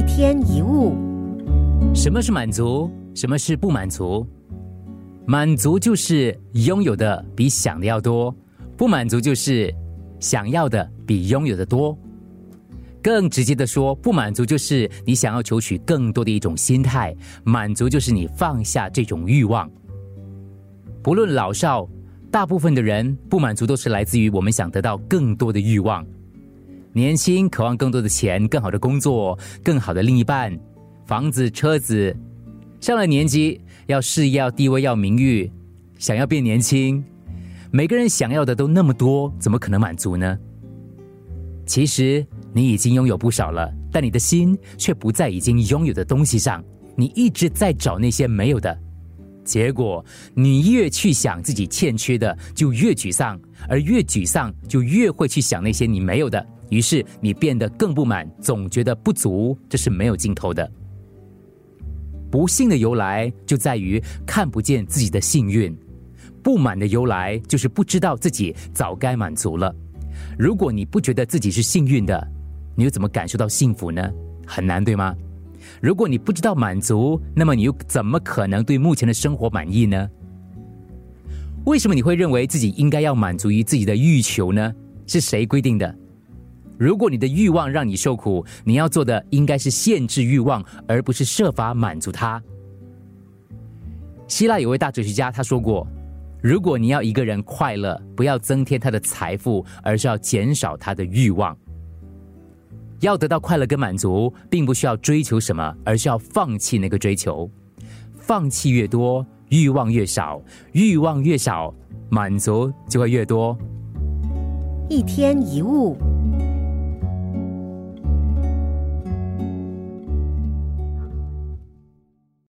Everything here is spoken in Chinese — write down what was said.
一天一物，什么是满足？什么是不满足？满足就是拥有的比想的要多，不满足就是想要的比拥有的多。更直接的说，不满足就是你想要求取更多的一种心态，满足就是你放下这种欲望。不论老少，大部分的人不满足都是来自于我们想得到更多的欲望。年轻渴望更多的钱、更好的工作、更好的另一半、房子、车子；上了年纪要事业、要地位、要名誉，想要变年轻。每个人想要的都那么多，怎么可能满足呢？其实你已经拥有不少了，但你的心却不在已经拥有的东西上，你一直在找那些没有的。结果，你越去想自己欠缺的，就越沮丧，而越沮丧，就越会去想那些你没有的。于是你变得更不满，总觉得不足，这是没有尽头的。不幸的由来就在于看不见自己的幸运，不满的由来就是不知道自己早该满足了。如果你不觉得自己是幸运的，你又怎么感受到幸福呢？很难，对吗？如果你不知道满足，那么你又怎么可能对目前的生活满意呢？为什么你会认为自己应该要满足于自己的欲求呢？是谁规定的？如果你的欲望让你受苦，你要做的应该是限制欲望，而不是设法满足它。希腊有位大哲学家他说过：“如果你要一个人快乐，不要增添他的财富，而是要减少他的欲望。要得到快乐跟满足，并不需要追求什么，而是要放弃那个追求。放弃越多，欲望越少；欲望越少，满足就会越多。一天一物。